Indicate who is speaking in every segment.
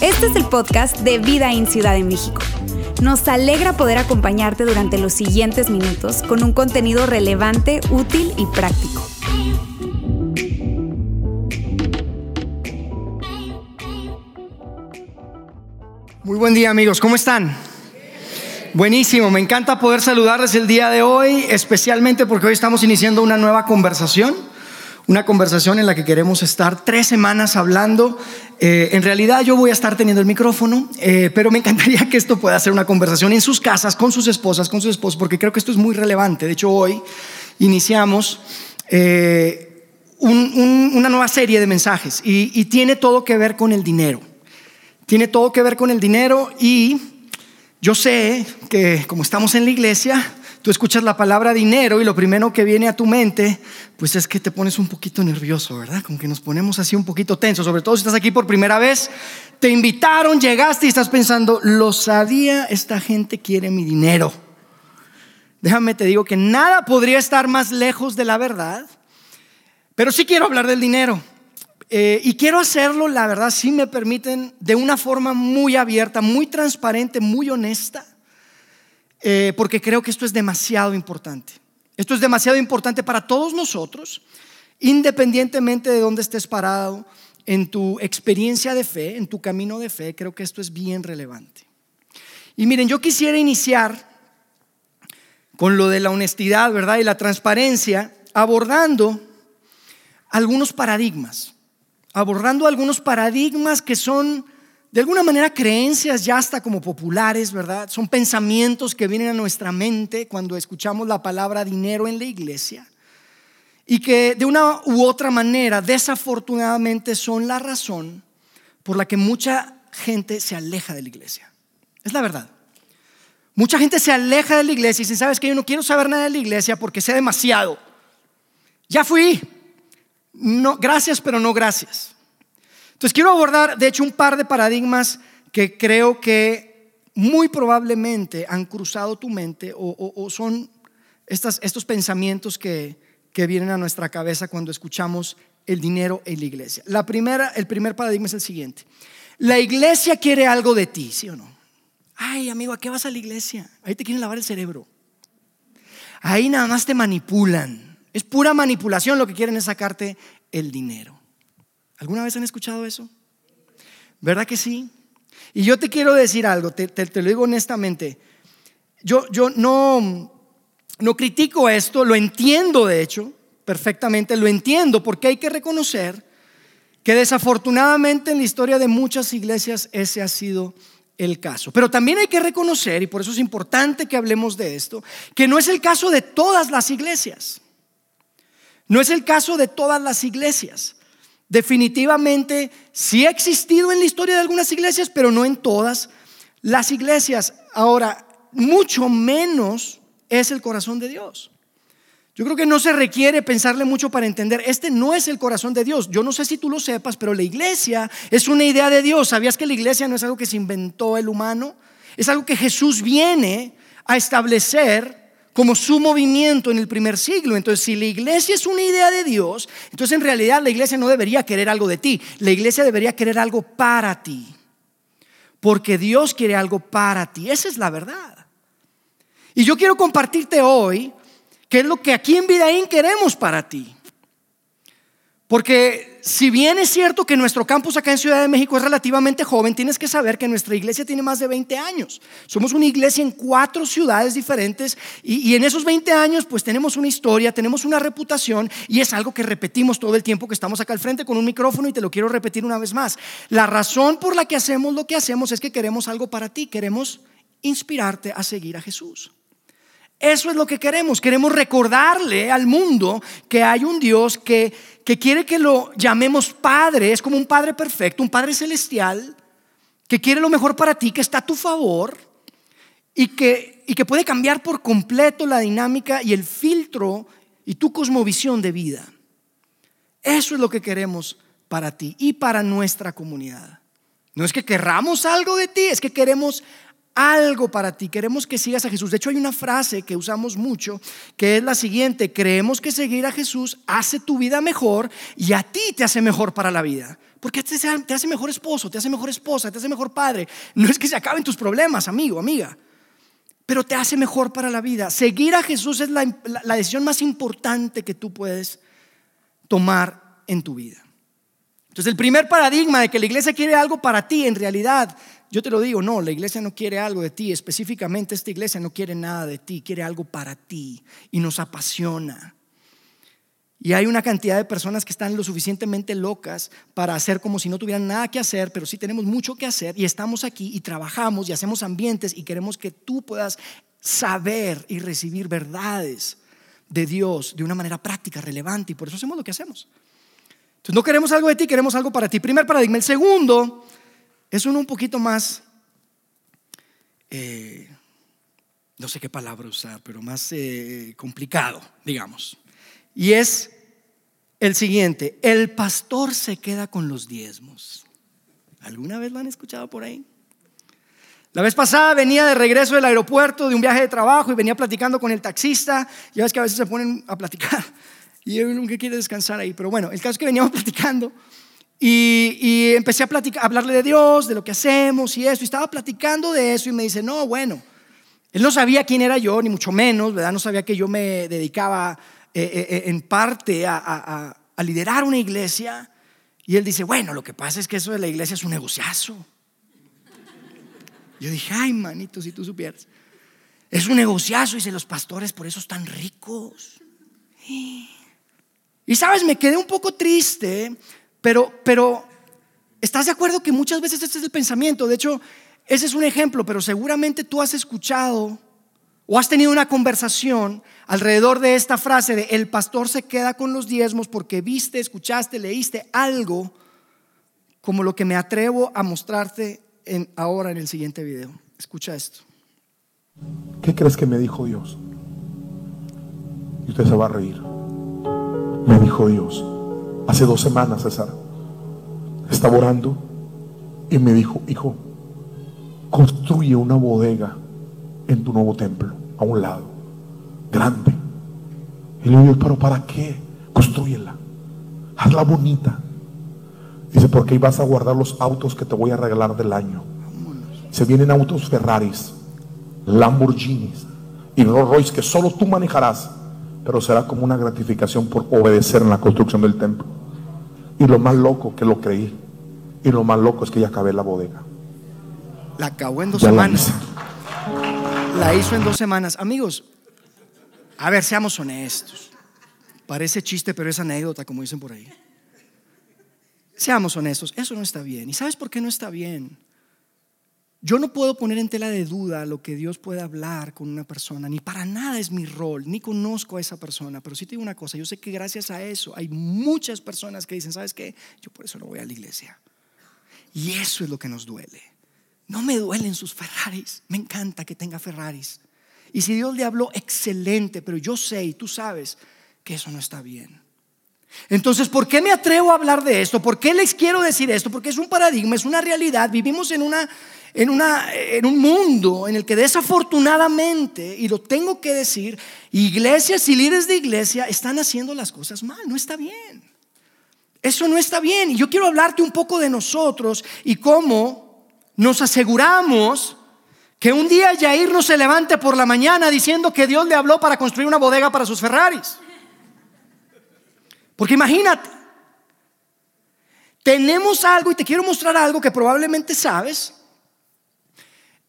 Speaker 1: Este es el podcast de Vida en Ciudad de México. Nos alegra poder acompañarte durante los siguientes minutos con un contenido relevante, útil y práctico.
Speaker 2: Muy buen día amigos, ¿cómo están? Buenísimo, me encanta poder saludarles el día de hoy, especialmente porque hoy estamos iniciando una nueva conversación una conversación en la que queremos estar tres semanas hablando. Eh, en realidad yo voy a estar teniendo el micrófono, eh, pero me encantaría que esto pueda ser una conversación en sus casas, con sus esposas, con sus esposos, porque creo que esto es muy relevante. De hecho, hoy iniciamos eh, una nueva serie de mensajes y, y tiene todo que ver con el dinero. Tiene todo que ver con el dinero y yo sé que como estamos en la iglesia, Tú escuchas la palabra dinero y lo primero que viene a tu mente, pues es que te pones un poquito nervioso, ¿verdad? Como que nos ponemos así un poquito tensos, sobre todo si estás aquí por primera vez, te invitaron, llegaste y estás pensando, lo sabía, esta gente quiere mi dinero. Déjame te digo que nada podría estar más lejos de la verdad, pero sí quiero hablar del dinero. Eh, y quiero hacerlo, la verdad, si me permiten, de una forma muy abierta, muy transparente, muy honesta eh, porque creo que esto es demasiado importante. Esto es demasiado importante para todos nosotros, independientemente de dónde estés parado en tu experiencia de fe, en tu camino de fe, creo que esto es bien relevante. Y miren, yo quisiera iniciar con lo de la honestidad, ¿verdad? Y la transparencia, abordando algunos paradigmas, abordando algunos paradigmas que son de alguna manera creencias ya hasta como populares, ¿verdad? Son pensamientos que vienen a nuestra mente cuando escuchamos la palabra dinero en la iglesia y que de una u otra manera desafortunadamente son la razón por la que mucha gente se aleja de la iglesia. Es la verdad. Mucha gente se aleja de la iglesia y dice, ¿sabes que Yo no quiero saber nada de la iglesia porque sé demasiado. Ya fui. No, gracias, pero no gracias. Entonces quiero abordar, de hecho, un par de paradigmas que creo que muy probablemente han cruzado tu mente o, son estos pensamientos que, vienen a nuestra cabeza cuando escuchamos el dinero en la iglesia. La primera, el primer paradigma es el siguiente. La iglesia quiere algo de ti, ¿sí o no? Ay, amigo, ¿a qué vas a la iglesia? Ahí te quieren lavar el cerebro. Ahí nada más te manipulan. Es pura manipulación, lo que quieren es sacarte el dinero. ¿Alguna vez han escuchado eso? ¿Verdad que sí? Y yo te quiero decir algo, te, lo digo honestamente. Yo, yo no, no critico esto, lo entiendo de hecho perfectamente, lo entiendo porque hay que reconocer que desafortunadamente en la historia de muchas iglesias ese ha sido el caso. Pero también hay que reconocer, y por eso es importante que hablemos de esto, que no es el caso de todas las iglesias. No es el caso de todas las iglesias. Definitivamente sí ha existido en la historia de algunas iglesias, pero no en todas las iglesias. Ahora, mucho menos es el corazón de Dios. Yo creo que no se requiere pensarle mucho para entender, este no es el corazón de Dios. Yo no sé si tú lo sepas, pero la iglesia es una idea de Dios. ¿Sabías que la iglesia no es algo que se inventó el humano? Es algo que Jesús viene a establecer como su movimiento en el primer siglo. Entonces, si la iglesia es una idea de Dios, entonces en realidad la iglesia no debería querer algo de ti, la iglesia debería querer algo para ti. Porque Dios quiere algo para ti, esa es la verdad. Y yo quiero compartirte hoy qué es lo que aquí en Vidaín queremos para ti. Porque si bien es cierto que nuestro campus acá en Ciudad de México es relativamente joven, tienes que saber que nuestra iglesia tiene más de 20 años. Somos una iglesia en cuatro ciudades diferentes y, en esos 20 años pues tenemos una historia, tenemos una reputación y es algo que repetimos todo el tiempo que estamos acá al frente con un micrófono y te lo quiero repetir una vez más. La razón por la que hacemos lo que hacemos es que queremos algo para ti, queremos inspirarte a seguir a Jesús. Eso es lo que queremos. Queremos recordarle al mundo que hay un Dios que, que quiere que lo llamemos Padre. Es como un Padre perfecto, un Padre celestial, que quiere lo mejor para ti, que está a tu favor y que, y que puede cambiar por completo la dinámica y el filtro y tu cosmovisión de vida. Eso es lo que queremos para ti y para nuestra comunidad. No es que querramos algo de ti, es que queremos algo para ti, queremos que sigas a Jesús. De hecho, hay una frase que usamos mucho que es la siguiente, creemos que seguir a Jesús hace tu vida mejor y a ti te hace mejor para la vida. Porque te hace mejor esposo, te hace mejor esposa, te hace mejor padre. No es que se acaben tus problemas, amigo, amiga, pero te hace mejor para la vida. Seguir a Jesús es la, la decisión más importante que tú puedes tomar en tu vida. Entonces el primer paradigma de que la iglesia quiere algo para ti, en realidad, yo te lo digo, no, la iglesia no quiere algo de ti, específicamente esta iglesia no quiere nada de ti, quiere algo para ti y nos apasiona. Y hay una cantidad de personas que están lo suficientemente locas para hacer como si no tuvieran nada que hacer, pero sí tenemos mucho que hacer y estamos aquí y trabajamos y hacemos ambientes y queremos que tú puedas saber y recibir verdades de Dios de una manera práctica, relevante y por eso hacemos lo que hacemos. Entonces no queremos algo de ti, queremos algo para ti. Primer paradigma. El segundo es uno un poquito más, eh, no sé qué palabra usar, pero más eh, complicado, digamos. Y es el siguiente, el pastor se queda con los diezmos. ¿Alguna vez lo han escuchado por ahí? La vez pasada venía de regreso del aeropuerto de un viaje de trabajo y venía platicando con el taxista. Ya ves que a veces se ponen a platicar y él nunca quiere descansar ahí. Pero bueno, el caso es que veníamos platicando y, empecé a, platicar, hablarle de Dios, de lo que hacemos y eso. Y estaba platicando de eso y me dice, no, bueno, él no sabía quién era yo, ni mucho menos, ¿verdad? No sabía que yo me dedicaba eh, eh, eh, en parte a, a liderar una iglesia. Y él dice, bueno, lo que pasa es que eso de la iglesia es un negociazo. Yo dije, ay, manito, si tú supieras. Es un negociazo, dice, los pastores por eso están ricos. Y sabes, me quedé un poco triste, pero, ¿estás de acuerdo que muchas veces este es el pensamiento? De hecho, ese es un ejemplo, pero seguramente tú has escuchado o has tenido una conversación alrededor de esta frase de el pastor se queda con los diezmos porque viste, escuchaste, leíste algo como lo que me atrevo a mostrarte ahora en el siguiente video. Escucha esto.
Speaker 3: ¿Qué crees que me dijo Dios? Y usted se va a reír me dijo Dios, hace dos semanas, César, estaba orando y me dijo, hijo, construye una bodega en tu nuevo templo, a un lado, grande. Y le digo, pero ¿para qué? Construyela, hazla bonita. Dice, porque ahí vas a guardar los autos que te voy a regalar del año. Se vienen autos Ferraris, Lamborghinis y Rolls Royce que solo tú manejarás pero será como una gratificación por obedecer en la construcción del templo. Y lo más loco que lo creí, y lo más loco es que ya acabé la bodega.
Speaker 2: La acabó en dos semanas. La, hizo en dos semanas. Amigos, a ver, seamos honestos. Parece chiste, pero es anécdota, como dicen por ahí. Seamos honestos, eso no está bien. ¿Y sabes por qué no está bien? Yo no puedo poner en tela de duda lo que Dios puede hablar con una persona, ni para nada es mi rol, ni conozco a esa persona, pero sí te digo una cosa, yo sé que gracias a eso hay muchas personas que dicen, ¿sabes qué? Yo por eso no voy a la iglesia. Y eso es lo que nos duele. No me duelen sus Ferraris, me encanta que tenga Ferraris. Y si Dios le habló, excelente, pero yo sé y tú sabes que eso no está bien. Entonces, ¿por qué me atrevo a hablar de esto? ¿Por qué les quiero decir esto? Porque es un paradigma, es una realidad. Vivimos en, una, en, una, en un mundo en el que desafortunadamente, y lo tengo que decir, iglesias y líderes de iglesia están haciendo las cosas mal. No está bien. Eso no está bien. Y yo quiero hablarte un poco de nosotros y cómo nos aseguramos que un día Jair no se levante por la mañana diciendo que Dios le habló para construir una bodega para sus Ferraris. Porque imagínate, tenemos algo y te quiero mostrar algo que probablemente sabes,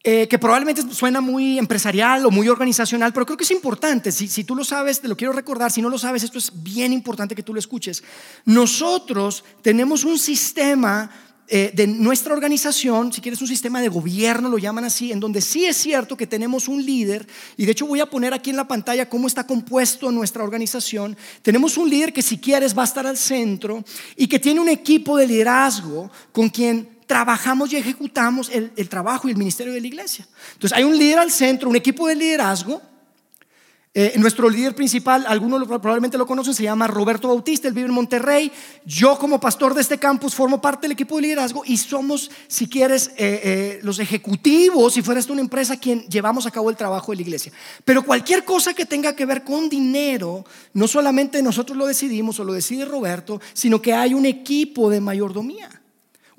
Speaker 2: eh, que probablemente suena muy empresarial o muy organizacional, pero creo que es importante. Si, si tú lo sabes, te lo quiero recordar. Si no lo sabes, esto es bien importante que tú lo escuches. Nosotros tenemos un sistema eh, de nuestra organización, si quieres un sistema de gobierno, lo llaman así, en donde sí es cierto que tenemos un líder, y de hecho voy a poner aquí en la pantalla cómo está compuesto nuestra organización. Tenemos un líder que si quieres va a estar al centro y que tiene un equipo de liderazgo con quien trabajamos y ejecutamos el, trabajo y el ministerio de la iglesia. Entonces hay un líder al centro, un equipo de liderazgo Eh, nuestro líder principal, algunos probablemente lo conocen, se llama Roberto Bautista, él vive en Monterrey. Yo como pastor de este campus formo parte del equipo de liderazgo y somos, si quieres, eh, eh, los ejecutivos, si fuera una empresa, quien llevamos a cabo el trabajo de la iglesia. Pero cualquier cosa que tenga que ver con dinero, no solamente nosotros lo decidimos o lo decide Roberto, sino que hay un equipo de mayordomía.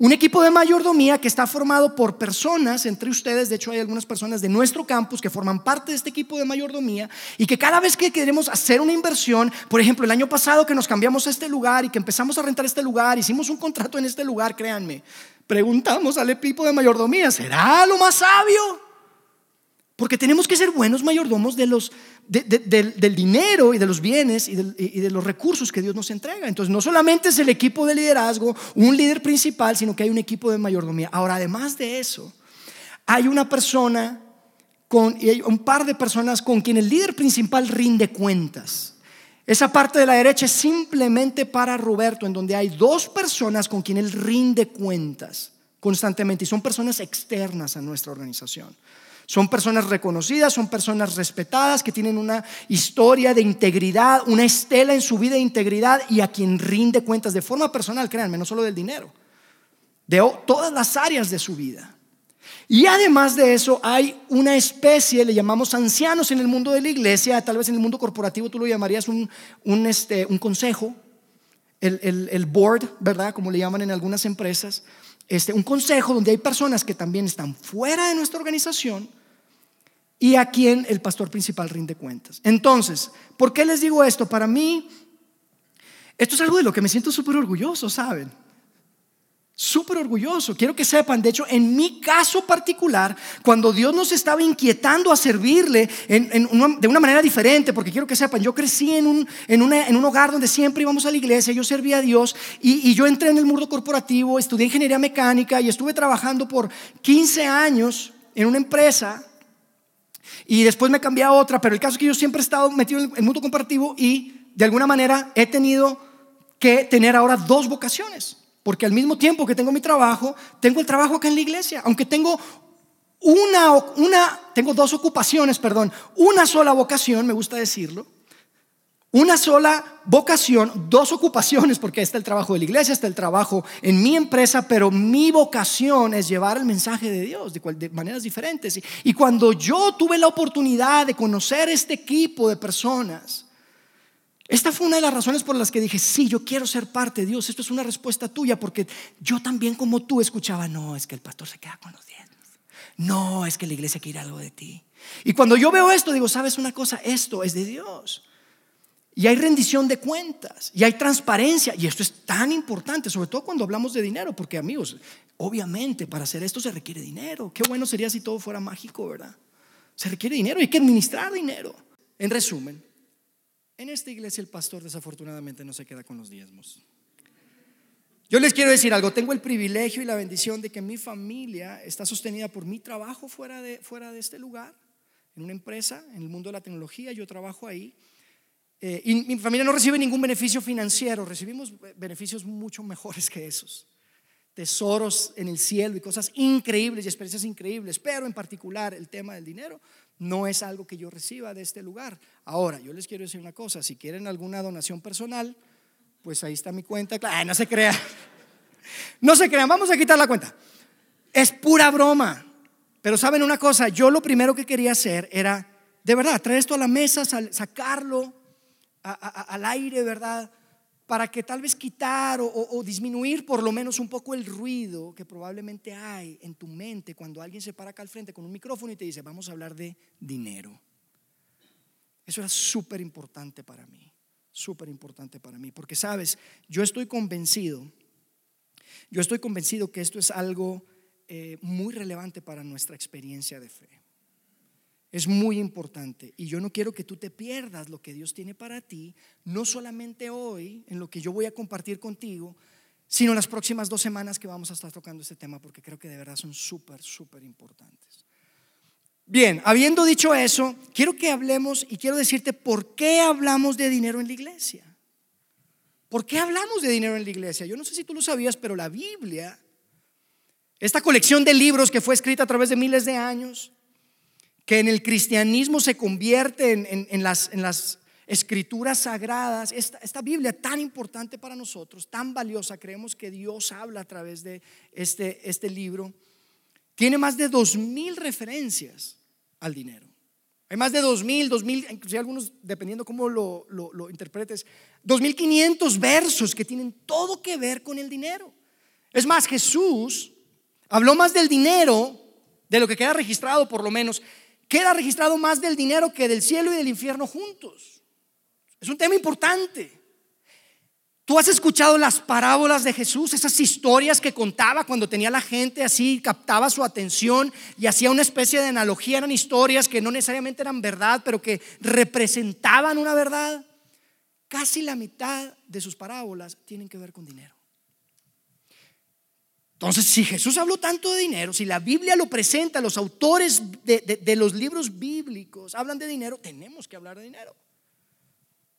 Speaker 2: Un equipo de mayordomía que está formado por personas, entre ustedes, de hecho hay algunas personas de nuestro campus que forman parte de este equipo de mayordomía y que cada vez que queremos hacer una inversión, por ejemplo, el año pasado que nos cambiamos a este lugar y que empezamos a rentar este lugar, hicimos un contrato en este lugar, créanme, preguntamos al equipo de mayordomía, ¿será lo más sabio? Porque tenemos que ser buenos mayordomos de los, del, dinero y de los bienes y, y, de los recursos que Dios nos entrega. Entonces, no solamente es el equipo de liderazgo, un líder principal, sino que hay un equipo de mayordomía. Ahora, además de eso, hay una persona con, y hay un par de personas con quien el líder principal rinde cuentas. Esa parte de la derecha es simplemente para Roberto, en donde hay dos personas con quien él rinde cuentas constantemente y son personas externas a nuestra organización. Son personas reconocidas, son personas respetadas, que tienen una historia de integridad, una estela en su vida de integridad y a quien rinde cuentas de forma personal, créanme, no solo del dinero, de todas las áreas de su vida. Y además de eso hay una especie, le llamamos ancianos en el mundo de la iglesia, tal vez en el mundo corporativo tú lo llamarías un, un, este, un consejo, el, el, el, board, ¿verdad? Como le llaman en algunas empresas, este, un consejo donde hay personas que también están fuera de nuestra organización, y a quien el pastor principal rinde cuentas. Entonces, ¿por qué les digo esto? Para mí, esto es algo de lo que me siento súper orgulloso, ¿saben? Súper orgulloso. Quiero que sepan, de hecho, en mi caso particular, cuando Dios nos estaba inquietando a servirle de una manera diferente, porque quiero que sepan, yo crecí en un, hogar donde siempre íbamos a la iglesia, yo servía a Dios y, y yo entré en el mundo corporativo, estudié ingeniería mecánica y estuve trabajando por 15 años en una empresa y después me cambié a otra, pero el caso es que yo siempre he estado metido en el mundo comparativo y de alguna manera he tenido que tener ahora dos vocaciones, porque al mismo tiempo que tengo mi trabajo, tengo el trabajo acá en la iglesia, aunque tengo una, una tengo dos ocupaciones, perdón, una sola vocación, me gusta decirlo, una sola vocación, dos ocupaciones, porque está el trabajo de la iglesia, está el trabajo en mi empresa, pero mi vocación es llevar el mensaje de Dios de, maneras diferentes. Y, cuando yo tuve la oportunidad de conocer este equipo de personas, esta fue una de las razones por las que dije, sí, yo quiero ser parte de Dios. Esto es una respuesta tuya, porque yo también como tú escuchaba, no, es que el pastor se queda con los dientes. No, es que la iglesia quiere algo de ti. Y cuando yo veo esto, digo, ¿sabes una cosa? Esto es de Dios. Y hay rendición de cuentas, y hay transparencia, y esto es tan importante, sobre todo cuando hablamos de dinero, porque amigos, obviamente para hacer esto se requiere dinero. Qué bueno sería si todo fuera mágico, ¿verdad? Se requiere dinero, hay que administrar dinero. En resumen, en esta iglesia el pastor desafortunadamente no se queda con los diezmos. Yo les quiero decir algo, tengo el privilegio y la bendición de que mi familia está sostenida por mi trabajo fuera de, fuera de este lugar, en una empresa, en el mundo de la tecnología, yo trabajo ahí. Eh, y mi familia no recibe ningún beneficio financiero, recibimos beneficios mucho mejores que esos. Tesoros en el cielo y cosas increíbles y experiencias increíbles, pero en particular el tema del dinero no es algo que yo reciba de este lugar. Ahora, yo les quiero decir una cosa, si quieren alguna donación personal, pues ahí está mi cuenta. no se crean, no se crean, vamos a quitar la cuenta. Es pura broma. Pero saben una cosa, yo lo primero que quería hacer era, de verdad, traer esto a la mesa, sacarlo, al aire, ¿verdad? Para que tal vez quitar o, disminuir por lo menos un poco el ruido que probablemente hay en tu mente cuando alguien se para acá al frente con un micrófono y te dice, vamos a hablar de dinero. Eso era súper importante para mí, súper importante para mí, porque sabes, yo estoy convencido, yo estoy convencido que esto es algo eh, muy relevante para nuestra experiencia de fe. Es muy importante y yo no quiero que tú te pierdas lo que Dios tiene para ti, no solamente hoy, en lo que yo voy a compartir contigo, sino las próximas dos semanas que vamos a estar tocando este tema, porque creo que de verdad son súper, súper importantes. Bien, habiendo dicho eso, quiero que hablemos y quiero decirte por qué hablamos de dinero en la iglesia. ¿Por qué hablamos de dinero en la iglesia? Yo no sé si tú lo sabías, pero la Biblia, esta colección de libros que fue escrita a través de miles de años, que en el cristianismo se convierte en, las, en las, escrituras sagradas, esta, esta, Biblia tan importante para nosotros, tan valiosa, creemos que Dios habla a través de este, este libro, tiene más de dos mil referencias al dinero. Hay más de dos mil, dos mil, inclusive algunos, dependiendo cómo lo, lo, lo interpretes, dos mil quinientos versos que tienen todo que ver con el dinero. Es más, Jesús habló más del dinero, de lo que queda registrado por lo menos, queda registrado más del dinero que del cielo y del infierno juntos. Es un tema importante. Tú has escuchado las parábolas de Jesús, esas historias que contaba cuando tenía la gente así, captaba su atención y hacía una especie de analogía. Eran historias que no necesariamente eran verdad, pero que representaban una verdad. Casi la mitad de sus parábolas tienen que ver con dinero. Entonces, si Jesús habló tanto de dinero, si la Biblia lo presenta, los autores de, de los libros bíblicos hablan de dinero, tenemos que hablar de dinero.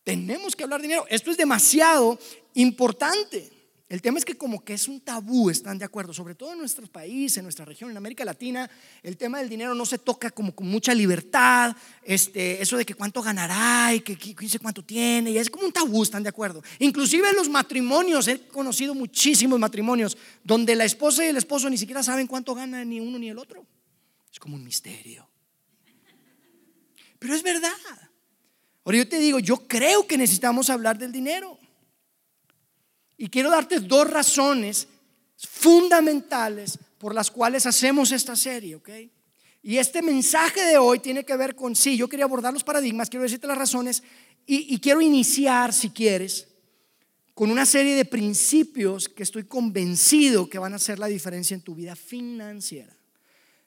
Speaker 2: Tenemos que hablar de dinero. Esto es demasiado importante. El tema es que como que es un tabú, están de acuerdo, sobre todo en nuestro país, en nuestra región, en América Latina, el tema del dinero no se toca como con mucha libertad, este, eso de que cuánto ganará y que, dice cuánto tiene, y es como un tabú, están de acuerdo. Inclusive en los matrimonios, he conocido muchísimos matrimonios donde la esposa y el esposo ni siquiera saben cuánto gana ni uno ni el otro. Es como un misterio. Pero es verdad. Ahora yo te digo, yo creo que necesitamos hablar del dinero. Y quiero darte dos razones fundamentales por las cuales hacemos esta serie, ¿ok? Y este mensaje de hoy tiene que ver con, sí, yo quería abordar los paradigmas, quiero decirte las razones y, y quiero iniciar, si quieres, con una serie de principios que estoy convencido que van a hacer la diferencia en tu vida financiera.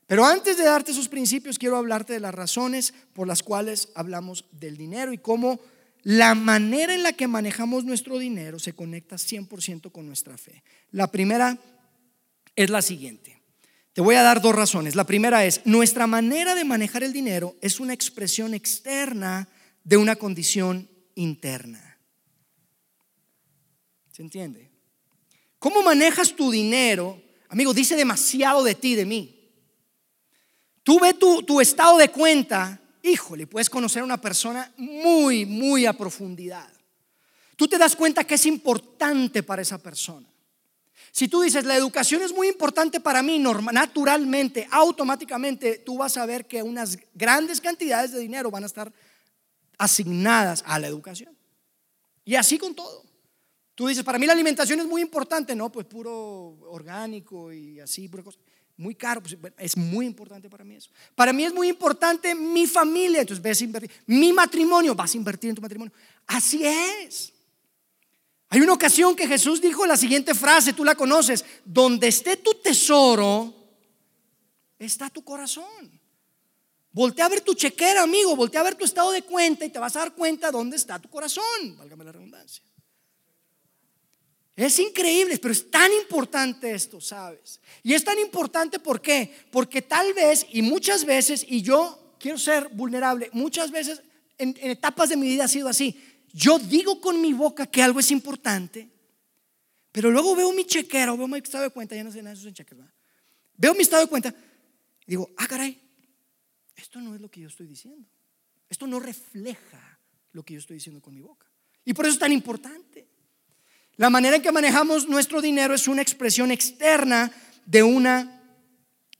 Speaker 2: Pero antes de darte esos principios, quiero hablarte de las razones por las cuales hablamos del dinero y cómo la manera en la que manejamos nuestro dinero se conecta 100% con nuestra fe. La primera es la siguiente. Te voy a dar dos razones. La primera es, nuestra manera de manejar el dinero es una expresión externa de una condición interna. ¿Se entiende? ¿Cómo manejas tu dinero? Amigo, dice demasiado de ti, de mí. Tú ves tu, estado de cuenta, híjole, puedes conocer a una persona muy, muy a profundidad. Tú te das cuenta que es importante para esa persona. Si tú dices, la educación es muy importante para mí, naturalmente, automáticamente, tú vas a ver que unas grandes cantidades de dinero van a estar asignadas a la educación. Y así con todo. Tú dices, para mí la alimentación es muy importante, no, pues puro orgánico y así, pura cosa muy caro, pues, es muy importante para mí eso. Para mí es muy importante mi familia, entonces ves. Mi matrimonio, vas a invertir en tu matrimonio. Así es. Hay una ocasión que Jesús dijo la siguiente frase, tú la conoces, donde esté tu tesoro, está tu corazón. Voltea a ver tu chequera, amigo, voltea a ver tu estado de cuenta y te vas a dar cuenta dónde está tu corazón, válgame la redundancia. Es increíble, pero es tan importante esto, ¿sabes? Y es tan importante ¿por qué? Porque tal vez y muchas veces, y yo quiero ser vulnerable, muchas veces en, etapas de mi vida ha sido así. Yo digo con mi boca que algo es importante, pero luego veo mi chequera o veo mi estado de cuenta, ya no sé nada de eso en chequera, Veo mi estado de cuenta y digo, ah, caray, esto no es lo que yo estoy diciendo. Esto no refleja lo que yo estoy diciendo con mi boca. Y por eso es tan importante. La manera en que manejamos nuestro dinero es una expresión externa de una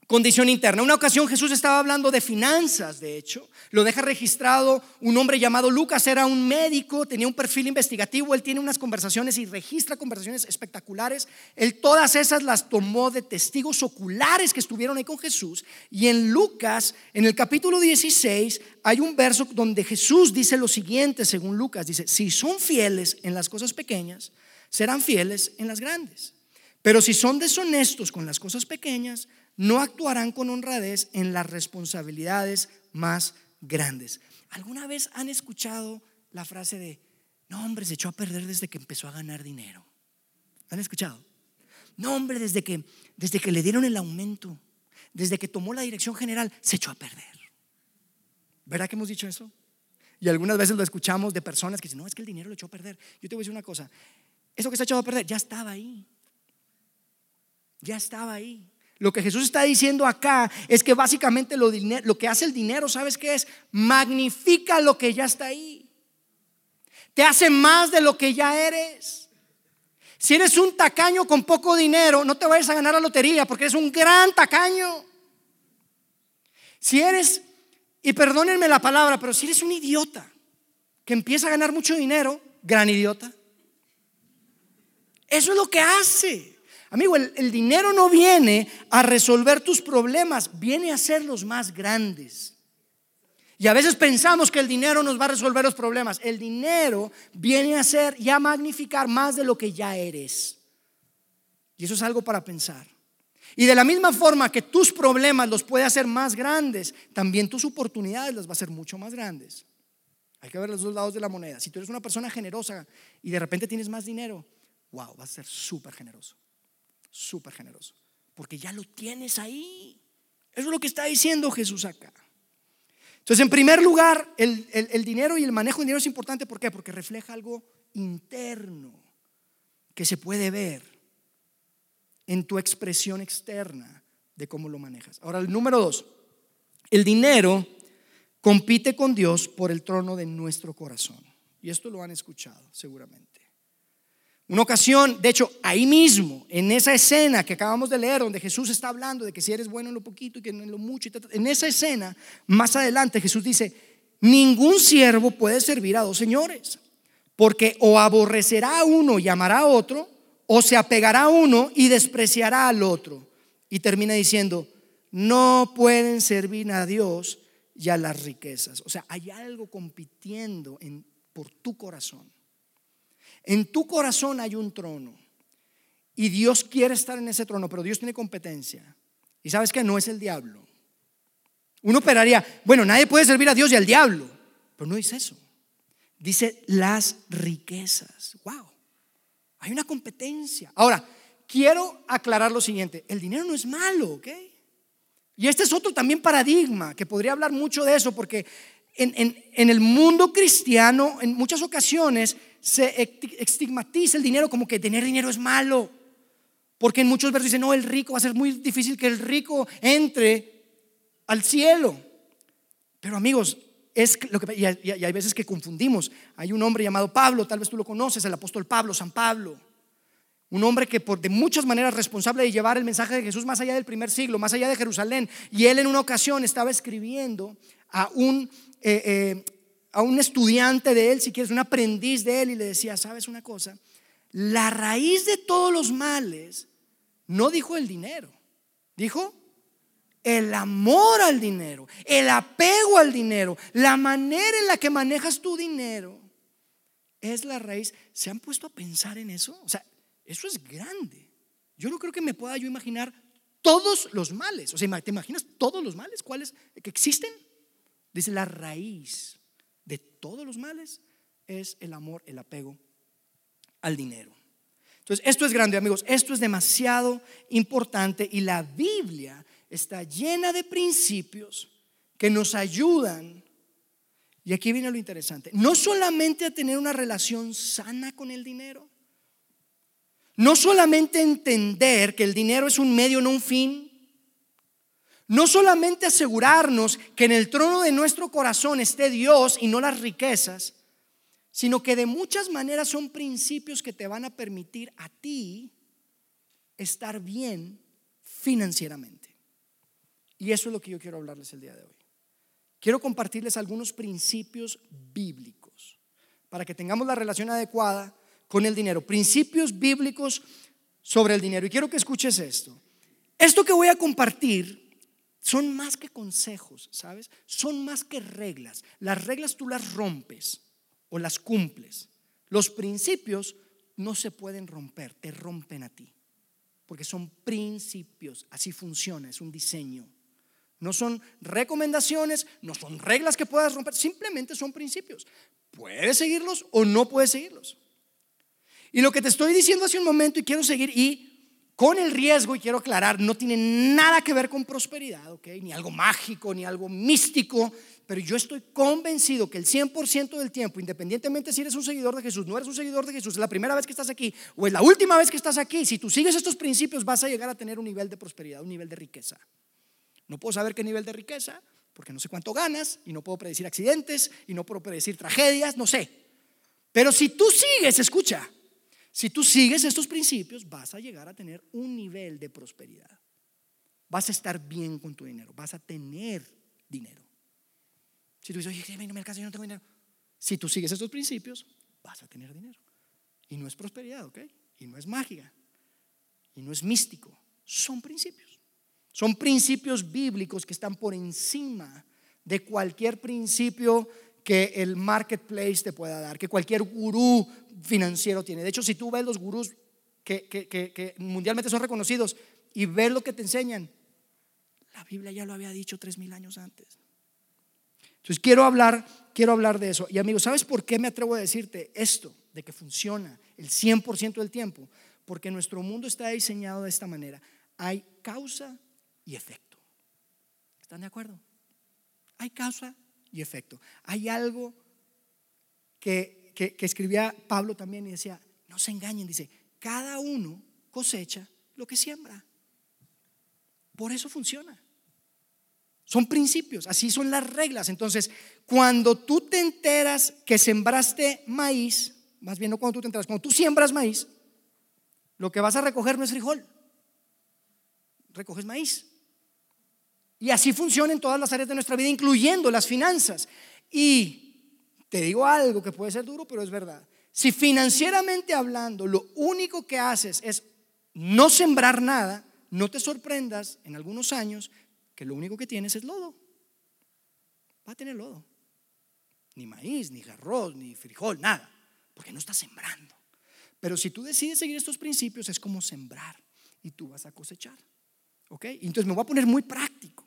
Speaker 2: condición interna. Una ocasión Jesús estaba hablando de finanzas, de hecho. Lo deja registrado un hombre llamado Lucas, era un médico, tenía un perfil investigativo, él tiene unas conversaciones y registra conversaciones espectaculares. Él todas esas las tomó de testigos oculares que estuvieron ahí con Jesús. Y en Lucas, en el capítulo 16, hay un verso donde Jesús dice lo siguiente, según Lucas, dice, si son fieles en las cosas pequeñas, serán fieles en las grandes. Pero si son deshonestos con las cosas pequeñas, no actuarán con honradez en las responsabilidades más grandes. ¿Alguna vez han escuchado la frase de, no hombre, se echó a perder desde que empezó a ganar dinero? ¿Han escuchado? No hombre, desde que, desde que le dieron el aumento, desde que tomó la dirección general, se echó a perder. ¿Verdad que hemos dicho eso? Y algunas veces lo escuchamos de personas que dicen, no, es que el dinero lo echó a perder. Yo te voy a decir una cosa, eso que se ha echado a perder ya estaba ahí. Ya estaba ahí. Lo que Jesús está diciendo acá es que básicamente lo, lo que hace el dinero, ¿sabes qué es? Magnifica lo que ya está ahí. Te hace más de lo que ya eres. Si eres un tacaño con poco dinero, no te vayas a ganar la lotería porque eres un gran tacaño. Si eres, y perdónenme la palabra, pero si eres un idiota que empieza a ganar mucho dinero, gran idiota. Eso es lo que hace. Amigo, el, dinero no viene a resolver tus problemas, viene a hacerlos más grandes. Y a veces pensamos que el dinero nos va a resolver los problemas. El dinero viene a ser y a magnificar más de lo que ya eres. Y eso es algo para pensar. Y de la misma forma que tus problemas los puede hacer más grandes, también tus oportunidades las va a hacer mucho más grandes. Hay que ver los dos lados de la moneda. Si tú eres una persona generosa y de repente tienes más dinero, wow, vas a ser súper generoso, súper generoso, porque ya lo tienes ahí. Eso es lo que está diciendo Jesús acá. Entonces, en primer lugar, el, el dinero y el manejo del dinero es importante. ¿Por qué? Porque refleja algo interno que se puede ver en tu expresión externa de cómo lo manejas. Ahora, el número dos, el dinero compite con Dios por el trono de nuestro corazón. Y esto lo han escuchado seguramente. Una ocasión, de hecho, ahí mismo, en esa escena que acabamos de leer, donde Jesús está hablando de que si eres bueno en lo poquito y que en lo mucho, en esa escena, más adelante Jesús dice, ningún siervo puede servir a dos señores, porque o aborrecerá a uno y amará a otro, o se apegará a uno y despreciará al otro. Y termina diciendo, no pueden servir a Dios y a las riquezas. O sea, hay algo compitiendo en, por tu corazón. En tu corazón hay un trono y Dios quiere estar en ese trono, pero Dios tiene competencia. Y sabes que no es el diablo. Uno operaría, bueno, nadie puede servir a Dios y al diablo, pero no dice eso. Dice las riquezas. Wow. Hay una competencia. Ahora, quiero aclarar lo siguiente, el dinero no es malo, ¿ok? Y este es otro también paradigma, que podría hablar mucho de eso, porque en, el mundo cristiano, en muchas ocasiones, se estigmatiza el dinero como que tener dinero es malo. Porque en muchos versos dicen, no, el rico va a ser muy difícil que el rico entre al cielo. Pero amigos, es lo que, y hay veces que confundimos. Hay un hombre llamado Pablo, tal vez tú lo conoces, el apóstol Pablo, San Pablo. Un hombre que por de muchas maneras responsable de llevar el mensaje de Jesús más allá del primer siglo, más allá de Jerusalén. Y él en una ocasión estaba escribiendo a un, eh, eh, a un estudiante de él, si quieres, un aprendiz de él, y le decía, ¿sabes una cosa? La raíz de todos los males no dijo el dinero, dijo el amor al dinero, el apego al dinero, la manera en la que manejas tu dinero es la raíz. ¿Se han puesto a pensar en eso? O sea, eso es grande. Yo no creo que me pueda yo imaginar todos los males. O sea, ¿te imaginas todos los males? ¿Cuáles que existen? Dice, la raíz de todos los males es el amor, el apego al dinero. Entonces, esto es grande, amigos. Esto es demasiado importante y la Biblia está llena de principios que nos ayudan. Y aquí viene lo interesante. No solamente a tener una relación sana con el dinero, no solamente entender que el dinero es un medio, no un fin. No solamente asegurarnos que en el trono de nuestro corazón esté Dios y no las riquezas, sino que de muchas maneras son principios que te van a permitir a ti estar bien financieramente. Y eso es lo que yo quiero hablarles el día de hoy. Quiero compartirles algunos principios bíblicos para que tengamos la relación adecuada con el dinero, principios bíblicos sobre el dinero. Y quiero que escuches esto. Esto que voy a compartir son más que consejos, ¿sabes? Son más que reglas. Las reglas tú las rompes o las cumples. Los principios no se pueden romper, te rompen a ti. Porque son principios, así funciona, es un diseño. No son recomendaciones, no son reglas que puedas romper, simplemente son principios. Puedes seguirlos o no puedes seguirlos. Y lo que te estoy diciendo hace un momento y quiero seguir y con el riesgo, y quiero aclarar, no tiene nada que ver con prosperidad, ¿ok? Ni algo mágico, ni algo místico, pero yo estoy convencido que el 100% del tiempo, independientemente si eres un seguidor de Jesús, no eres un seguidor de Jesús, es la primera vez que estás aquí o es la última vez que estás aquí, si tú sigues estos principios vas a llegar a tener un nivel de prosperidad, un nivel de riqueza. No puedo saber qué nivel de riqueza, porque no sé cuánto ganas y no puedo predecir accidentes y no puedo predecir tragedias, no sé. Pero si tú sigues, escucha, si tú sigues estos principios, vas a llegar a tener un nivel de prosperidad. Vas a estar bien con tu dinero, vas a tener dinero. Si tú dices, oye, no me alcanza, yo no tengo dinero. Si tú sigues estos principios, vas a tener dinero. Y no es prosperidad, ¿ok? Y no es magia. Y no es místico. Son principios. Son principios bíblicos que están por encima de cualquier principio que el marketplace te pueda dar, que cualquier gurú financiero tiene. De hecho, si tú ves los gurús que, que mundialmente son reconocidos y ves lo que te enseñan, la Biblia ya lo había dicho tres mil años antes. Entonces quiero hablar, quiero hablar de eso. Y amigos, ¿sabes por qué me atrevo a decirte esto? De que funciona el 100% del tiempo. Porque nuestro mundo está diseñado de esta manera. Hay causa y efecto. ¿Están de acuerdo? Hay causa y efecto. Hay algo que, que, que escribía Pablo también y decía, no se engañen, dice, cada uno cosecha lo que siembra. Por eso funciona. Son principios, así son las reglas. Entonces, cuando tú te enteras que sembraste maíz, más bien no cuando tú te enteras, cuando tú siembras maíz, lo que vas a recoger no es frijol, recoges maíz. Y así funciona en todas las áreas de nuestra vida, incluyendo las finanzas. Y te digo algo que puede ser duro, pero es verdad. Si financieramente hablando, lo único que haces es no sembrar nada, no te sorprendas en algunos años que lo único que tienes es lodo. Va a tener lodo. Ni maíz, ni arroz, ni frijol, nada. Porque no estás sembrando. Pero si tú decides seguir estos principios, es como sembrar y tú vas a cosechar. ¿Ok? Entonces me voy a poner muy práctico.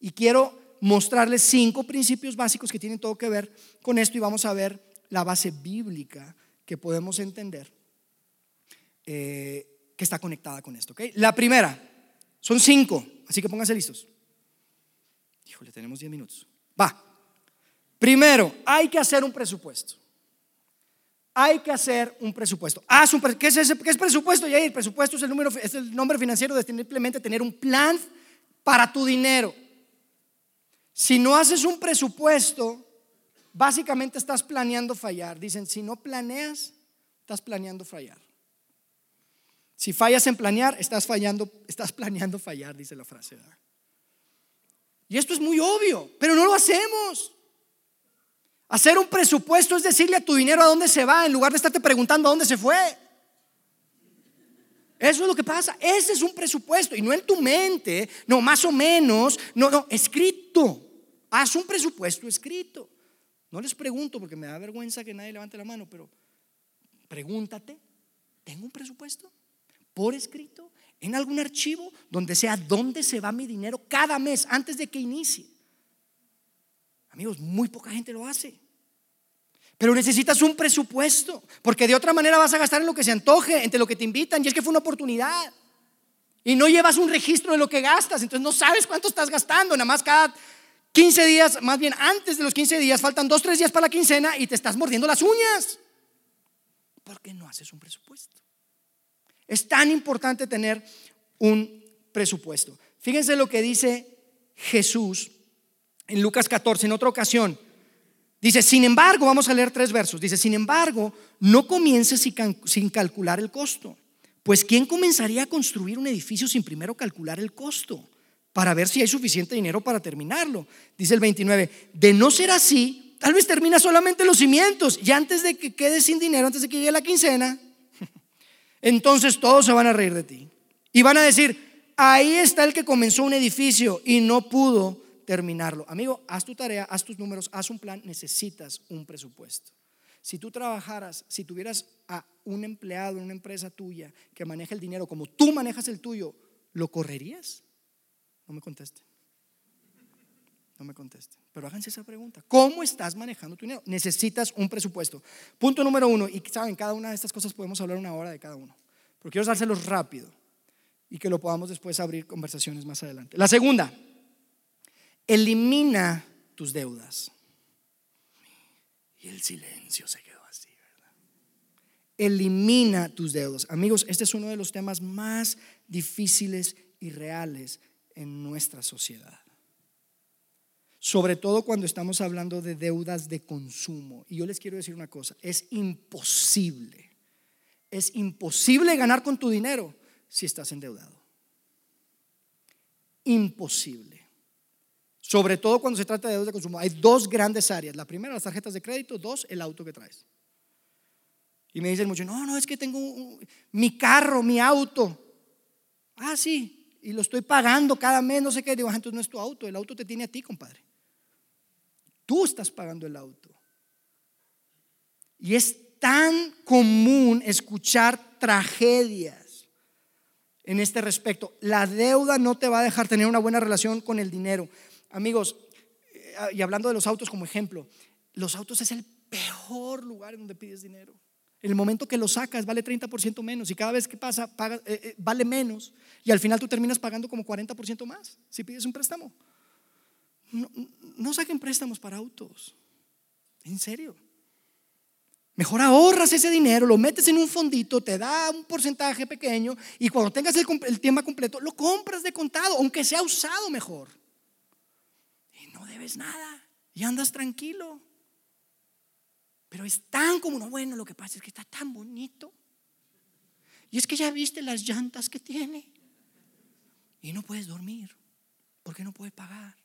Speaker 2: Y quiero mostrarles cinco principios básicos que tienen todo que ver con esto y vamos a ver la base bíblica que podemos entender eh, que está conectada con esto. ¿ok? La primera, son cinco, así que pónganse listos. Híjole, tenemos 10 minutos. Va. Primero, hay que hacer un presupuesto. Hay que hacer un presupuesto. Un, ¿qué, es ¿Qué es presupuesto? Y ahí el presupuesto es el, número, es el nombre financiero de simplemente tener un plan para tu dinero. Si no haces un presupuesto, básicamente estás planeando fallar. Dicen, si no planeas, estás planeando fallar. Si fallas en planear, estás fallando, estás planeando fallar, dice la frase. ¿verdad? Y esto es muy obvio, pero no lo hacemos. Hacer un presupuesto es decirle a tu dinero a dónde se va en lugar de estarte preguntando a dónde se fue. Eso es lo que pasa. Ese es un presupuesto y no en tu mente, no, más o menos, no, no, escrito. Haz un presupuesto escrito. No les pregunto porque me da vergüenza que nadie levante la mano, pero pregúntate, ¿tengo un presupuesto? ¿Por escrito? en algún archivo donde sea dónde se va mi dinero cada mes antes de que inicie. Amigos, muy poca gente lo hace. Pero necesitas un presupuesto, porque de otra manera vas a gastar en lo que se antoje, entre lo que te invitan, y es que fue una oportunidad. Y no llevas un registro de lo que gastas, entonces no sabes cuánto estás gastando, nada más cada 15 días, más bien antes de los 15 días, faltan 2, 3 días para la quincena y te estás mordiendo las uñas. ¿Por qué no haces un presupuesto? Es tan importante tener un presupuesto. Fíjense lo que dice Jesús en Lucas 14, en otra ocasión. Dice, sin embargo, vamos a leer tres versos. Dice, sin embargo, no comiences sin calcular el costo. Pues ¿quién comenzaría a construir un edificio sin primero calcular el costo? Para ver si hay suficiente dinero para terminarlo. Dice el 29, de no ser así, tal vez termina solamente los cimientos y antes de que quede sin dinero, antes de que llegue la quincena, entonces todos se van a reír de ti. Y van a decir, ahí está el que comenzó un edificio y no pudo terminarlo. Amigo, haz tu tarea, haz tus números, haz un plan, necesitas un presupuesto. Si tú trabajaras, si tuvieras a un empleado en una empresa tuya que maneja el dinero como tú manejas el tuyo, ¿lo correrías? No me conteste. No me conteste. Pero háganse esa pregunta. ¿Cómo estás manejando tu dinero? Necesitas un presupuesto. Punto número uno. Y saben, cada una de estas cosas podemos hablar una hora de cada uno. Pero quiero dárselos rápido. y que lo podamos después abrir conversaciones más adelante. La segunda, elimina tus deudas. Y el silencio se quedó así, ¿verdad? Elimina tus deudas. Amigos, este es uno de los temas más difíciles y reales en nuestra sociedad. Sobre todo cuando estamos hablando de deudas de consumo. Y yo les quiero decir una cosa, es imposible, es imposible ganar con tu dinero si estás endeudado. Imposible. Sobre todo cuando se trata de deudas de consumo. Hay dos grandes áreas. La primera, las tarjetas de crédito. Dos, el auto que traes. Y me dicen mucho, no, no, es que tengo mi carro, mi auto. Ah, sí, y lo estoy pagando cada mes, no sé qué. Digo, ah, entonces no es tu auto, el auto te tiene a ti, compadre. Tú estás pagando el auto. Y es tan común escuchar tragedias en este respecto. La deuda no te va a dejar tener una buena relación con el dinero. Amigos, eh, y hablando de los autos como ejemplo, los autos es el peor lugar en donde pides dinero. En el momento que lo sacas vale 30% menos y cada vez que pasa eh, eh, vale menos y al final tú terminas pagando como 40% más si pides un préstamo. No, saquen préstamos para autos. En serio. Mejor ahorras ese dinero, lo metes en un fondito, te da un porcentaje pequeño y cuando tengas el, el tema completo, lo compras de contado, aunque sea usado mejor. Y no debes nada y andas tranquilo. Pero es tan como no, bueno, lo que pasa es que está tan bonito. Y es que ya viste las llantas que tiene. Y no puedes dormir porque no puedes pagar.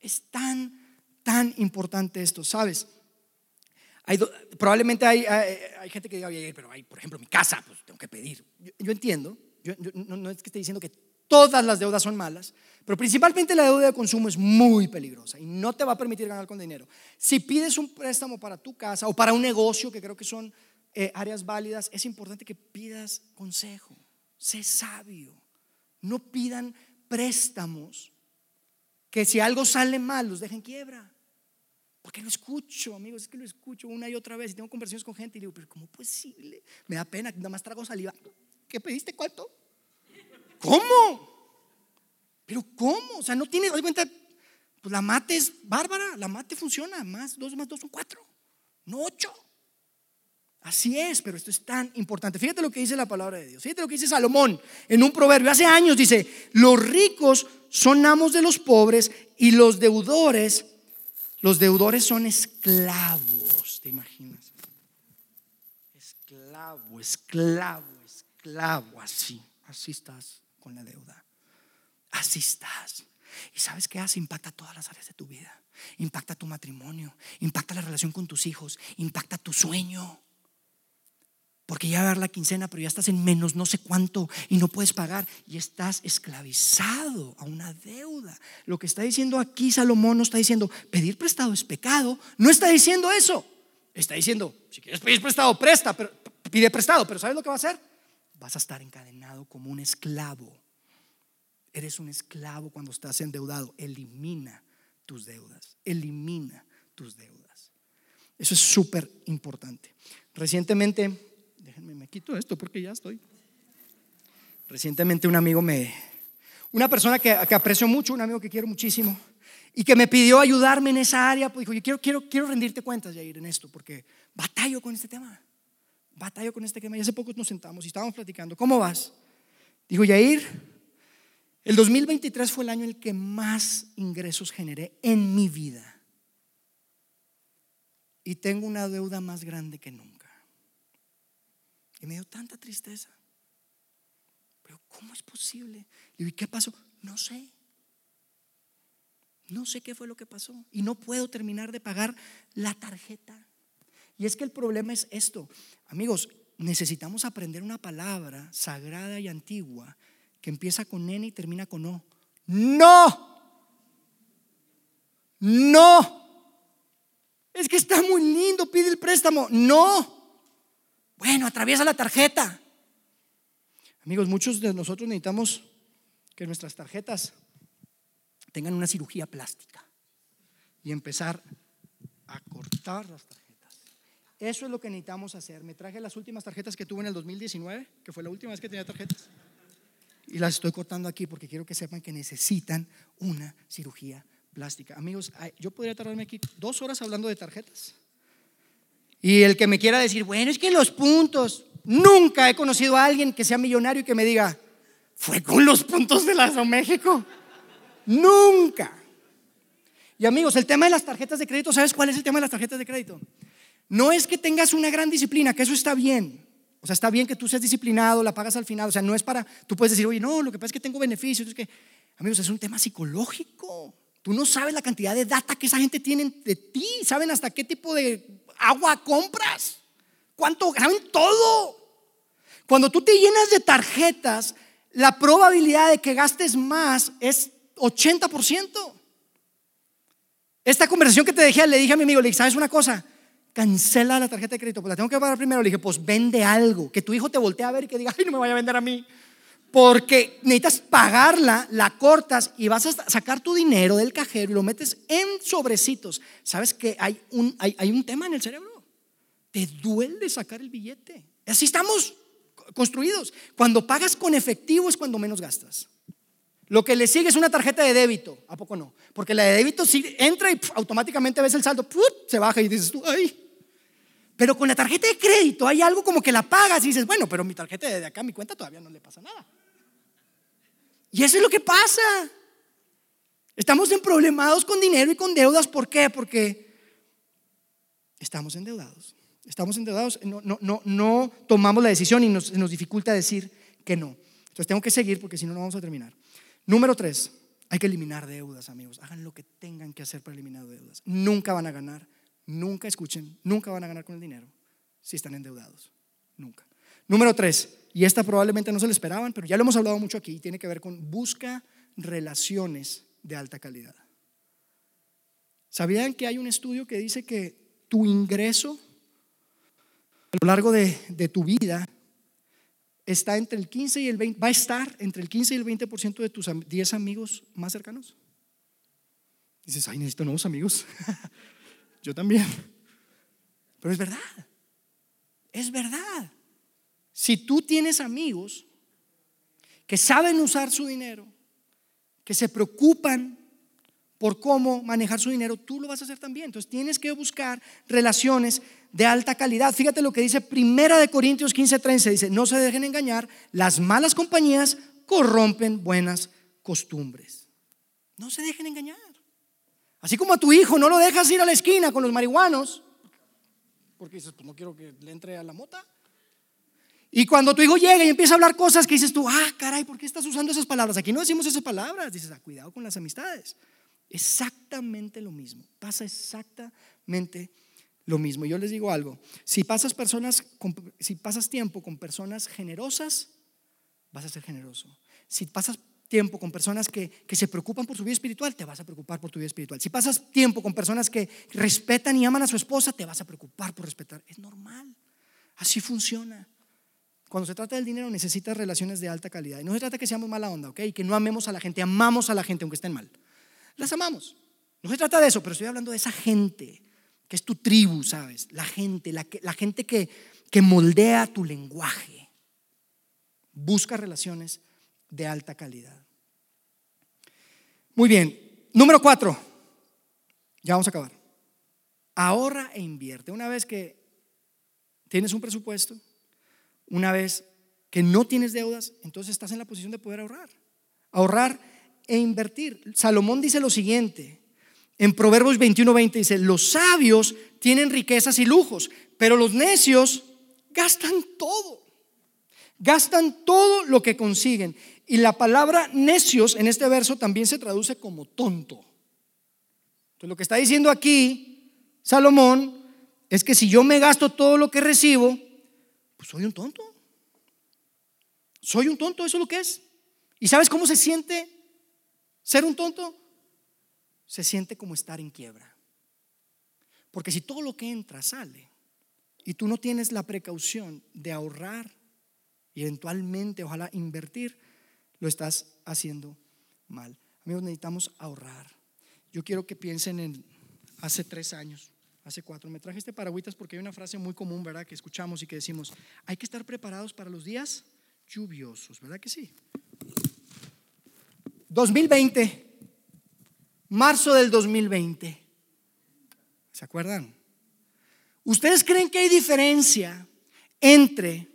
Speaker 2: Es tan, tan importante esto, ¿sabes? Hay, probablemente hay, hay, gente que diga, pero hay, por ejemplo, mi casa, pues tengo que pedir. Yo, entiendo, yo, no, no, es que esté diciendo que todas las deudas son malas, pero principalmente la deuda de consumo es muy peligrosa y no te va a permitir ganar con dinero. Si pides un préstamo para tu casa o para un negocio, que creo que son eh, áreas válidas, es importante que pidas consejo, sé sabio, no pidan préstamos que si algo sale mal, los dejen quiebra. Porque lo escucho, amigos, es que lo escucho una y otra vez y tengo conversaciones con gente y digo, pero ¿cómo posible? Me da pena, nada más trago saliva. ¿Qué pediste? ¿Cuánto? ¿Cómo? ¿Pero cómo? O sea, no tiene, cuenta, pues la mate es bárbara, la mate funciona, más dos más dos son cuatro, no ocho. Así es, pero esto es tan importante. Fíjate lo que dice la palabra de Dios. Fíjate lo que dice Salomón en un proverbio. Hace años dice, los ricos son amos de los pobres y los deudores, los deudores son esclavos. ¿Te imaginas? Esclavo, esclavo, esclavo. Así, así estás con la deuda. Así estás. ¿Y sabes qué hace? Impacta todas las áreas de tu vida. Impacta tu matrimonio, impacta la relación con tus hijos, impacta tu sueño. Porque ya va a dar la quincena, pero ya estás en menos no sé cuánto y no puedes pagar y estás esclavizado a una deuda. Lo que está diciendo aquí Salomón no está diciendo pedir prestado es pecado, no está diciendo eso. Está diciendo, si quieres pedir prestado, presta, pero pide prestado, pero ¿sabes lo que va a hacer? Vas a estar encadenado como un esclavo. Eres un esclavo cuando estás endeudado. Elimina tus deudas, elimina tus deudas. Eso es súper importante. Recientemente déjenme, me quito esto porque ya estoy. Recientemente un amigo me, una persona que, aprecio mucho, un amigo que quiero muchísimo, y que me pidió ayudarme en esa área, pues dijo, yo quiero, quiero, quiero rendirte cuentas, Jair, en esto, porque batallo con este tema, batallo con este tema. Y hace poco nos sentamos y estábamos platicando, ¿cómo vas? Dijo, Jair, el 2023 fue el año en el que más ingresos generé en mi vida. Y tengo una deuda más grande que nunca. Y me dio tanta tristeza. Pero ¿cómo es posible? Y ¿qué pasó? No sé. No sé qué fue lo que pasó. Y no puedo terminar de pagar la tarjeta. Y es que el problema es esto. Amigos, necesitamos aprender una palabra sagrada y antigua que empieza con N y termina con O. No. No. Es que está muy lindo, pide el préstamo. No. Bueno, atraviesa la tarjeta. Amigos, muchos de nosotros necesitamos que nuestras tarjetas tengan una cirugía plástica y empezar a cortar las tarjetas. Eso es lo que necesitamos hacer. Me traje las últimas tarjetas que tuve en el 2019, que fue la última vez que tenía tarjetas. Y las estoy cortando aquí porque quiero que sepan que necesitan una cirugía plástica. Amigos, yo podría tardarme aquí dos horas hablando de tarjetas. Y el que me quiera decir, bueno, es que los puntos, nunca he conocido a alguien que sea millonario y que me diga, fue con los puntos de la México. Nunca. Y amigos, el tema de las tarjetas de crédito, ¿sabes cuál es el tema de las tarjetas de crédito? No es que tengas una gran disciplina, que eso está bien. O sea, está bien que tú seas disciplinado, la pagas al final. O sea, no es para, tú puedes decir, oye, no, lo que pasa es que tengo beneficios. Es que, amigos, es un tema psicológico. Tú no sabes la cantidad de data que esa gente tiene de ti. Saben hasta qué tipo de agua compras. ¿Cuánto? Saben todo. Cuando tú te llenas de tarjetas, la probabilidad de que gastes más es 80%. Esta conversación que te dejé, le dije a mi amigo, le dije, ¿sabes una cosa? Cancela la tarjeta de crédito, pues la tengo que pagar primero. Le dije, pues vende algo, que tu hijo te voltee a ver y que diga, ay, no me vaya a vender a mí. Porque necesitas pagarla, la cortas y vas a sacar tu dinero del cajero y lo metes en sobrecitos. ¿Sabes que hay un, hay, hay un tema en el cerebro? Te duele sacar el billete. Así estamos construidos. Cuando pagas con efectivo es cuando menos gastas. Lo que le sigue es una tarjeta de débito. ¿A poco no? Porque la de débito si entra y automáticamente ves el saldo, se baja y dices ay. Pero con la tarjeta de crédito hay algo como que la pagas y dices, bueno, pero mi tarjeta de acá, mi cuenta todavía no le pasa nada. Y eso es lo que pasa. Estamos en problemados con dinero y con deudas. ¿Por qué? Porque estamos endeudados. Estamos endeudados, no, no, no, no tomamos la decisión y nos, nos dificulta decir que no. Entonces tengo que seguir porque si no, no vamos a terminar. Número tres, hay que eliminar deudas, amigos. Hagan lo que tengan que hacer para eliminar deudas. Nunca van a ganar, nunca escuchen, nunca van a ganar con el dinero si están endeudados. Nunca. Número tres, y esta probablemente no se le esperaban, pero ya lo hemos hablado mucho aquí, tiene que ver con busca relaciones de alta calidad. ¿Sabían que hay un estudio que dice que tu ingreso a lo largo de, de tu vida está entre el 15 y el 20, va a estar entre el 15 y el 20% de tus 10 amigos más cercanos. Dices, ay, necesito nuevos amigos. Yo también. Pero es verdad. Es verdad. Si tú tienes amigos que saben usar su dinero, que se preocupan por cómo manejar su dinero, tú lo vas a hacer también. Entonces tienes que buscar relaciones de alta calidad. Fíjate lo que dice Primera de Corintios 15:13, dice, "No se dejen engañar, las malas compañías corrompen buenas costumbres." No se dejen engañar. Así como a tu hijo no lo dejas ir a la esquina con los marihuanos, porque dices, pues no quiero que le entre a la mota. Y cuando tu hijo llega y empieza a hablar cosas que dices tú, ah, caray, ¿por qué estás usando esas palabras? Aquí no decimos esas palabras. Dices, ah, cuidado con las amistades. Exactamente lo mismo, pasa exactamente lo mismo. Yo les digo algo, si pasas personas, si pasas tiempo con personas generosas, vas a ser generoso. Si pasas tiempo con personas que, que, se preocupan por su vida espiritual, te vas a preocupar por tu vida espiritual. Si pasas tiempo con personas que respetan y aman a su esposa, te vas a preocupar por respetar. Es normal. Así funciona. Cuando se trata del dinero necesitas relaciones de alta calidad. Y no se trata que seamos mala onda, ¿ok? Que no amemos a la gente, amamos a la gente aunque estén mal las amamos. No se trata de eso, pero estoy hablando de esa gente, que es tu tribu, ¿sabes? La gente, la, la gente que, que moldea tu lenguaje. Busca relaciones de alta calidad. Muy bien, número cuatro. Ya vamos a acabar. Ahorra e invierte. Una vez que tienes un presupuesto, una vez que no tienes deudas, entonces estás en la posición de poder ahorrar. Ahorrar e invertir. Salomón dice lo siguiente, en Proverbios 21:20 dice, los sabios tienen riquezas y lujos, pero los necios gastan todo. Gastan todo lo que consiguen. Y la palabra necios en este verso también se traduce como tonto. Entonces lo que está diciendo aquí Salomón es que si yo me gasto todo lo que recibo, pues soy un tonto. Soy un tonto, eso es lo que es. ¿Y sabes cómo se siente ser un tonto se siente como estar en quiebra. Porque si todo lo que entra sale y tú no tienes la precaución de ahorrar y eventualmente, ojalá, invertir, lo estás haciendo mal. Amigos, necesitamos ahorrar. Yo quiero que piensen en hace tres años, hace cuatro. Me traje este paragüitas porque hay una frase muy común, ¿verdad? Que escuchamos y que decimos, hay que estar preparados para los días lluviosos, ¿verdad que sí? 2020, marzo del 2020. ¿Se acuerdan? ¿Ustedes creen que hay diferencia entre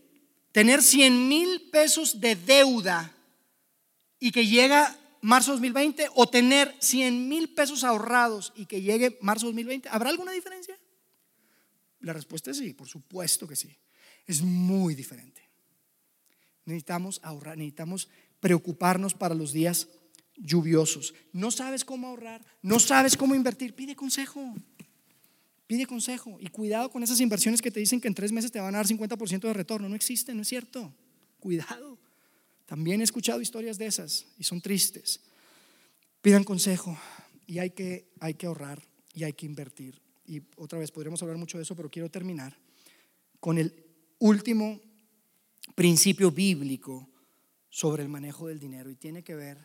Speaker 2: tener 100 mil pesos de deuda y que llega marzo 2020 o tener 100 mil pesos ahorrados y que llegue marzo 2020? ¿Habrá alguna diferencia? La respuesta es sí, por supuesto que sí. Es muy diferente. Necesitamos ahorrar, necesitamos preocuparnos para los días lluviosos. No sabes cómo ahorrar, no sabes cómo invertir, pide consejo. Pide consejo y cuidado con esas inversiones que te dicen que en tres meses te van a dar 50% de retorno. No existe, no es cierto. Cuidado. También he escuchado historias de esas y son tristes. Pidan consejo y hay que, hay que ahorrar y hay que invertir. Y otra vez podríamos hablar mucho de eso, pero quiero terminar con el último principio bíblico sobre el manejo del dinero y tiene que ver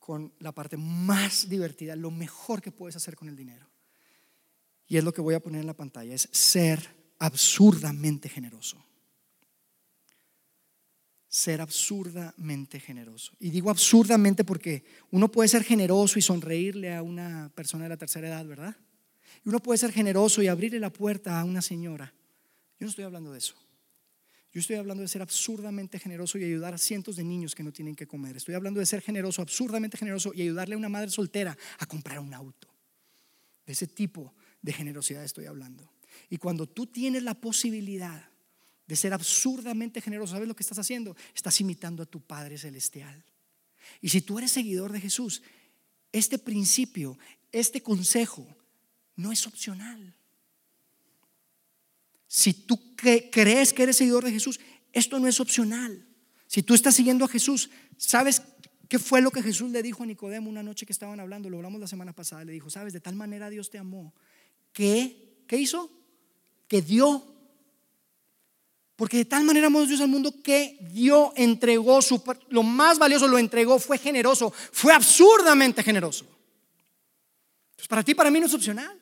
Speaker 2: con la parte más divertida, lo mejor que puedes hacer con el dinero. Y es lo que voy a poner en la pantalla, es ser absurdamente generoso. Ser absurdamente generoso. Y digo absurdamente porque uno puede ser generoso y sonreírle a una persona de la tercera edad, ¿verdad? Y uno puede ser generoso y abrirle la puerta a una señora. Yo no estoy hablando de eso. Yo estoy hablando de ser absurdamente generoso y ayudar a cientos de niños que no tienen que comer. Estoy hablando de ser generoso, absurdamente generoso y ayudarle a una madre soltera a comprar un auto. De ese tipo de generosidad estoy hablando. Y cuando tú tienes la posibilidad de ser absurdamente generoso, ¿sabes lo que estás haciendo? Estás imitando a tu Padre Celestial. Y si tú eres seguidor de Jesús, este principio, este consejo, no es opcional. Si tú crees que eres seguidor de Jesús, esto no es opcional. Si tú estás siguiendo a Jesús, ¿sabes qué fue lo que Jesús le dijo a Nicodemo una noche que estaban hablando? Lo hablamos la semana pasada. Le dijo, sabes, de tal manera Dios te amó que, ¿qué hizo? Que dio. Porque de tal manera amó Dios al mundo que dio, entregó lo más valioso, lo entregó, fue generoso, fue absurdamente generoso. Para ti, para mí no es opcional.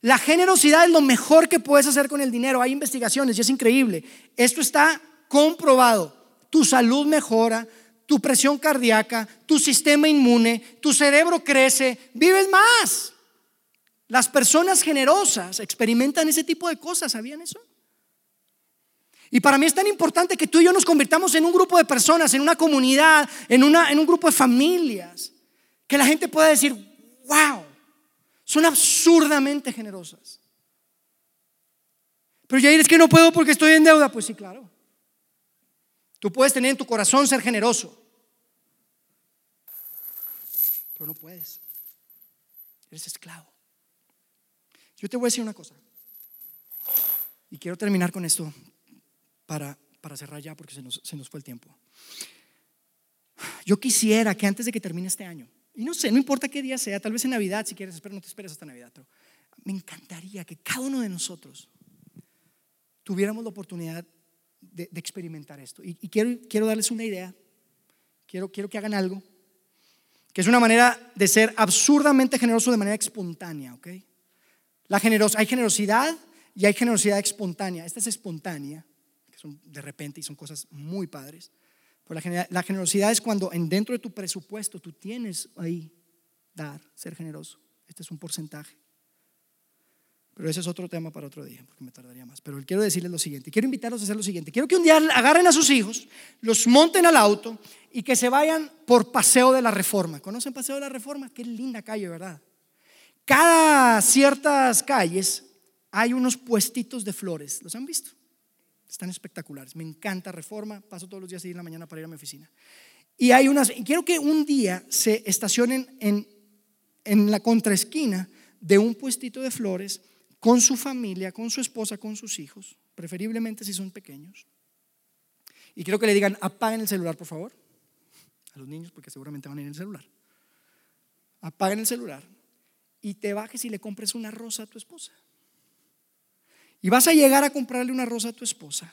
Speaker 2: La generosidad es lo mejor que puedes hacer con el dinero. Hay investigaciones y es increíble. Esto está comprobado. Tu salud mejora, tu presión cardíaca, tu sistema inmune, tu cerebro crece, vives más. Las personas generosas experimentan ese tipo de cosas, ¿sabían eso? Y para mí es tan importante que tú y yo nos convirtamos en un grupo de personas, en una comunidad, en, una, en un grupo de familias, que la gente pueda decir, wow, son absurdamente generosas. Pero ya es que no puedo porque estoy en deuda. Pues sí, claro. Tú puedes tener en tu corazón ser generoso, pero no puedes. Eres esclavo. Yo te voy a decir una cosa. Y quiero terminar con esto para, para cerrar ya porque se nos, se nos fue el tiempo. Yo quisiera que antes de que termine este año, y no sé, no importa qué día sea, tal vez en Navidad si quieres, pero no te esperes hasta Navidad, pero me encantaría que cada uno de nosotros tuviéramos la oportunidad de, experimentar esto. Y, quiero, quiero darles una idea, quiero, quiero que hagan algo, que es una manera de ser absurdamente generoso de manera espontánea, ¿ok? La hay generosidad y hay generosidad espontánea. Esta es espontánea, de repente y son cosas muy padres. Pero la, generosidad es cuando en dentro de tu presupuesto tú tienes ahí dar, ser generoso. Este es un porcentaje. Pero ese es otro tema para otro día, porque me tardaría más. Pero quiero decirles lo siguiente, quiero invitarlos a hacer lo siguiente. Quiero que un día agarren a sus hijos, los monten al auto y que se vayan por Paseo de la Reforma. ¿Conocen Paseo de la Reforma? Qué linda calle, ¿verdad? Cada ciertas calles hay unos puestitos de flores. ¿Los han visto? Están espectaculares. Me encanta Reforma. Paso todos los días ahí en la mañana para ir a mi oficina. Y hay unas. quiero que un día se estacionen en, en la contraesquina de un puestito de flores con su familia, con su esposa, con sus hijos, preferiblemente si son pequeños. Y quiero que le digan, apaguen el celular, por favor, a los niños, porque seguramente van a ir en el celular. Apaguen el celular y te bajes y le compres una rosa a tu esposa. Y vas a llegar a comprarle una rosa a tu esposa.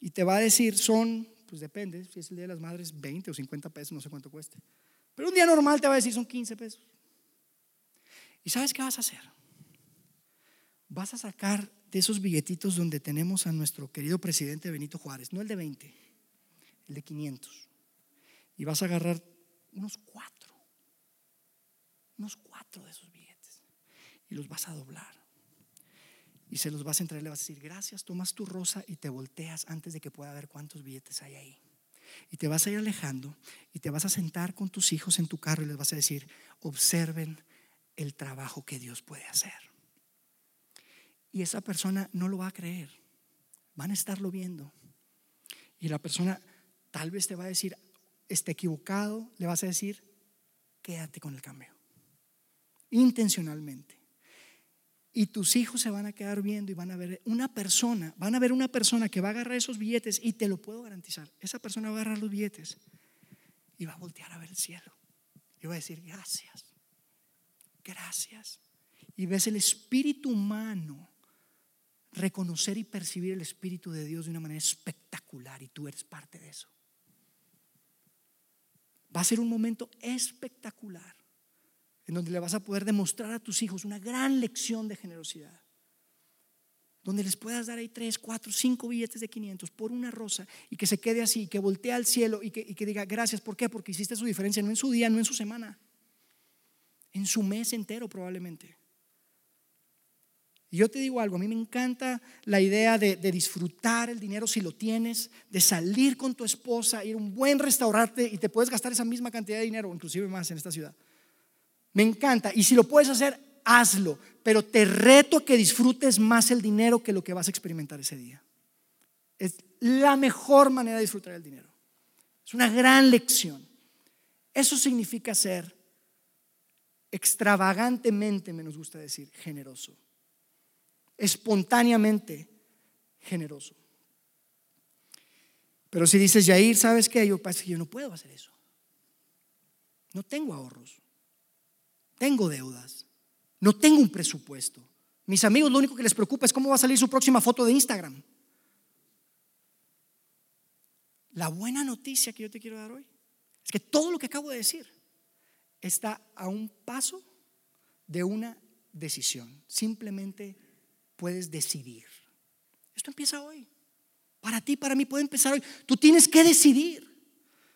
Speaker 2: Y te va a decir, son, pues depende, si es el Día de las Madres, 20 o 50 pesos, no sé cuánto cueste. Pero un día normal te va a decir, son 15 pesos. ¿Y sabes qué vas a hacer? Vas a sacar de esos billetitos donde tenemos a nuestro querido presidente Benito Juárez, no el de 20, el de 500. y vas a agarrar unos cuatro, unos cuatro de esos billetes y los vas a doblar. Y se los vas a entregar, le vas a decir, gracias, tomas tu rosa y te volteas antes de que pueda ver cuántos billetes hay ahí. Y te vas a ir alejando y te vas a sentar con tus hijos en tu carro y les vas a decir, observen el trabajo que Dios puede hacer. Y esa persona no lo va a creer, van a estarlo viendo. Y la persona tal vez te va a decir, esté equivocado, le vas a decir, quédate con el cambio. Intencionalmente. Y tus hijos se van a quedar viendo y van a ver una persona, van a ver una persona que va a agarrar esos billetes y te lo puedo garantizar. Esa persona va a agarrar los billetes y va a voltear a ver el cielo. Y va a decir, gracias, gracias. Y ves el espíritu humano reconocer y percibir el espíritu de Dios de una manera espectacular y tú eres parte de eso. Va a ser un momento espectacular en donde le vas a poder demostrar a tus hijos una gran lección de generosidad. Donde les puedas dar ahí tres, cuatro, cinco billetes de 500 por una rosa y que se quede así, que voltee al cielo y que, diga gracias. ¿Por qué? Porque hiciste su diferencia, no en su día, no en su semana, en su mes entero probablemente. Y yo te digo algo, a mí me encanta la idea de, disfrutar el dinero si lo tienes, de salir con tu esposa, ir a un buen restaurante y te puedes gastar esa misma cantidad de dinero, inclusive más en esta ciudad. Me encanta. Y si lo puedes hacer, hazlo. Pero te reto que disfrutes más el dinero que lo que vas a experimentar ese día. Es la mejor manera de disfrutar el dinero. Es una gran lección. Eso significa ser extravagantemente, me nos gusta decir, generoso espontáneamente generoso. Pero si dices, Yair, ¿sabes qué? Yo, yo no puedo hacer eso. No tengo ahorros. Tengo deudas. No tengo un presupuesto. Mis amigos lo único que les preocupa es cómo va a salir su próxima foto de Instagram. La buena noticia que yo te quiero dar hoy es que todo lo que acabo de decir está a un paso de una decisión. Simplemente puedes decidir. Esto empieza hoy. Para ti, para mí puede empezar hoy. Tú tienes que decidir.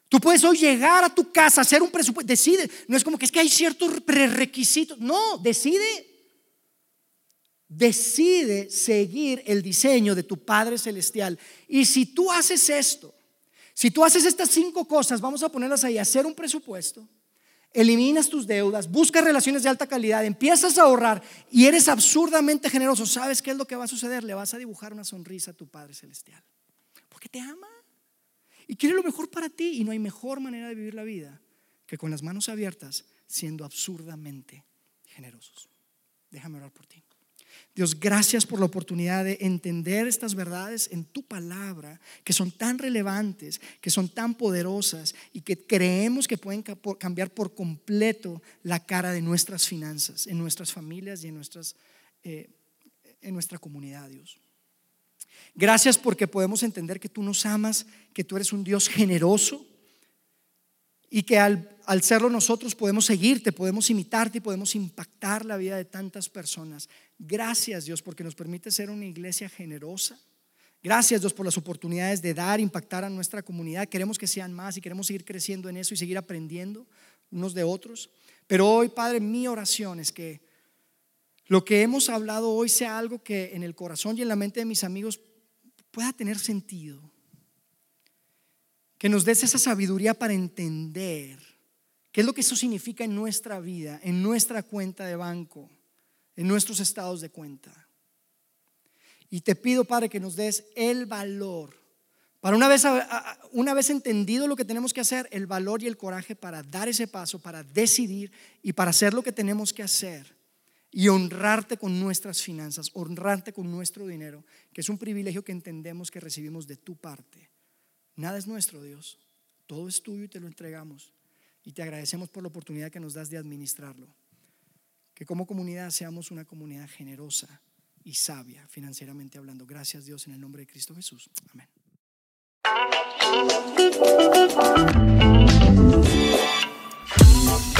Speaker 2: Tú puedes hoy llegar a tu casa, hacer un presupuesto. Decide. No es como que es que hay ciertos prerequisitos. No, decide. Decide seguir el diseño de tu Padre Celestial. Y si tú haces esto, si tú haces estas cinco cosas, vamos a ponerlas ahí, hacer un presupuesto, eliminas tus deudas, buscas relaciones de alta calidad, empiezas a ahorrar y eres absurdamente generoso, ¿sabes qué es lo que va a suceder? Le vas a dibujar una sonrisa a tu Padre Celestial. Porque te ama y quiere lo mejor para ti y no hay mejor manera de vivir la vida que con las manos abiertas siendo absurdamente generosos. Déjame orar por ti. Dios, gracias por la oportunidad de entender estas verdades en tu palabra, que son tan relevantes, que son tan poderosas y que creemos que pueden cambiar por completo la cara de nuestras finanzas, en nuestras familias y en, nuestras, eh, en nuestra comunidad, Dios. Gracias porque podemos entender que tú nos amas, que tú eres un Dios generoso y que al, al, serlo nosotros podemos seguirte, podemos imitarte y podemos impactar la vida de tantas personas. Gracias Dios porque nos permite ser una iglesia generosa. Gracias Dios por las oportunidades de dar, impactar a nuestra comunidad. Queremos que sean más y queremos seguir creciendo en eso y seguir aprendiendo unos de otros. Pero hoy, Padre, mi oración es que lo que hemos hablado hoy sea algo que en el corazón y en la mente de mis amigos pueda tener sentido. Que nos des esa sabiduría para entender qué es lo que eso significa en nuestra vida, en nuestra cuenta de banco, en nuestros estados de cuenta. Y te pido, Padre, que nos des el valor, para una vez, una vez entendido lo que tenemos que hacer, el valor y el coraje para dar ese paso, para decidir y para hacer lo que tenemos que hacer y honrarte con nuestras finanzas, honrarte con nuestro dinero, que es un privilegio que entendemos que recibimos de tu parte. Nada es nuestro, Dios. Todo es tuyo y te lo entregamos. Y te agradecemos por la oportunidad que nos das de administrarlo. Que como comunidad seamos una comunidad generosa y sabia financieramente hablando. Gracias Dios en el nombre de Cristo Jesús. Amén.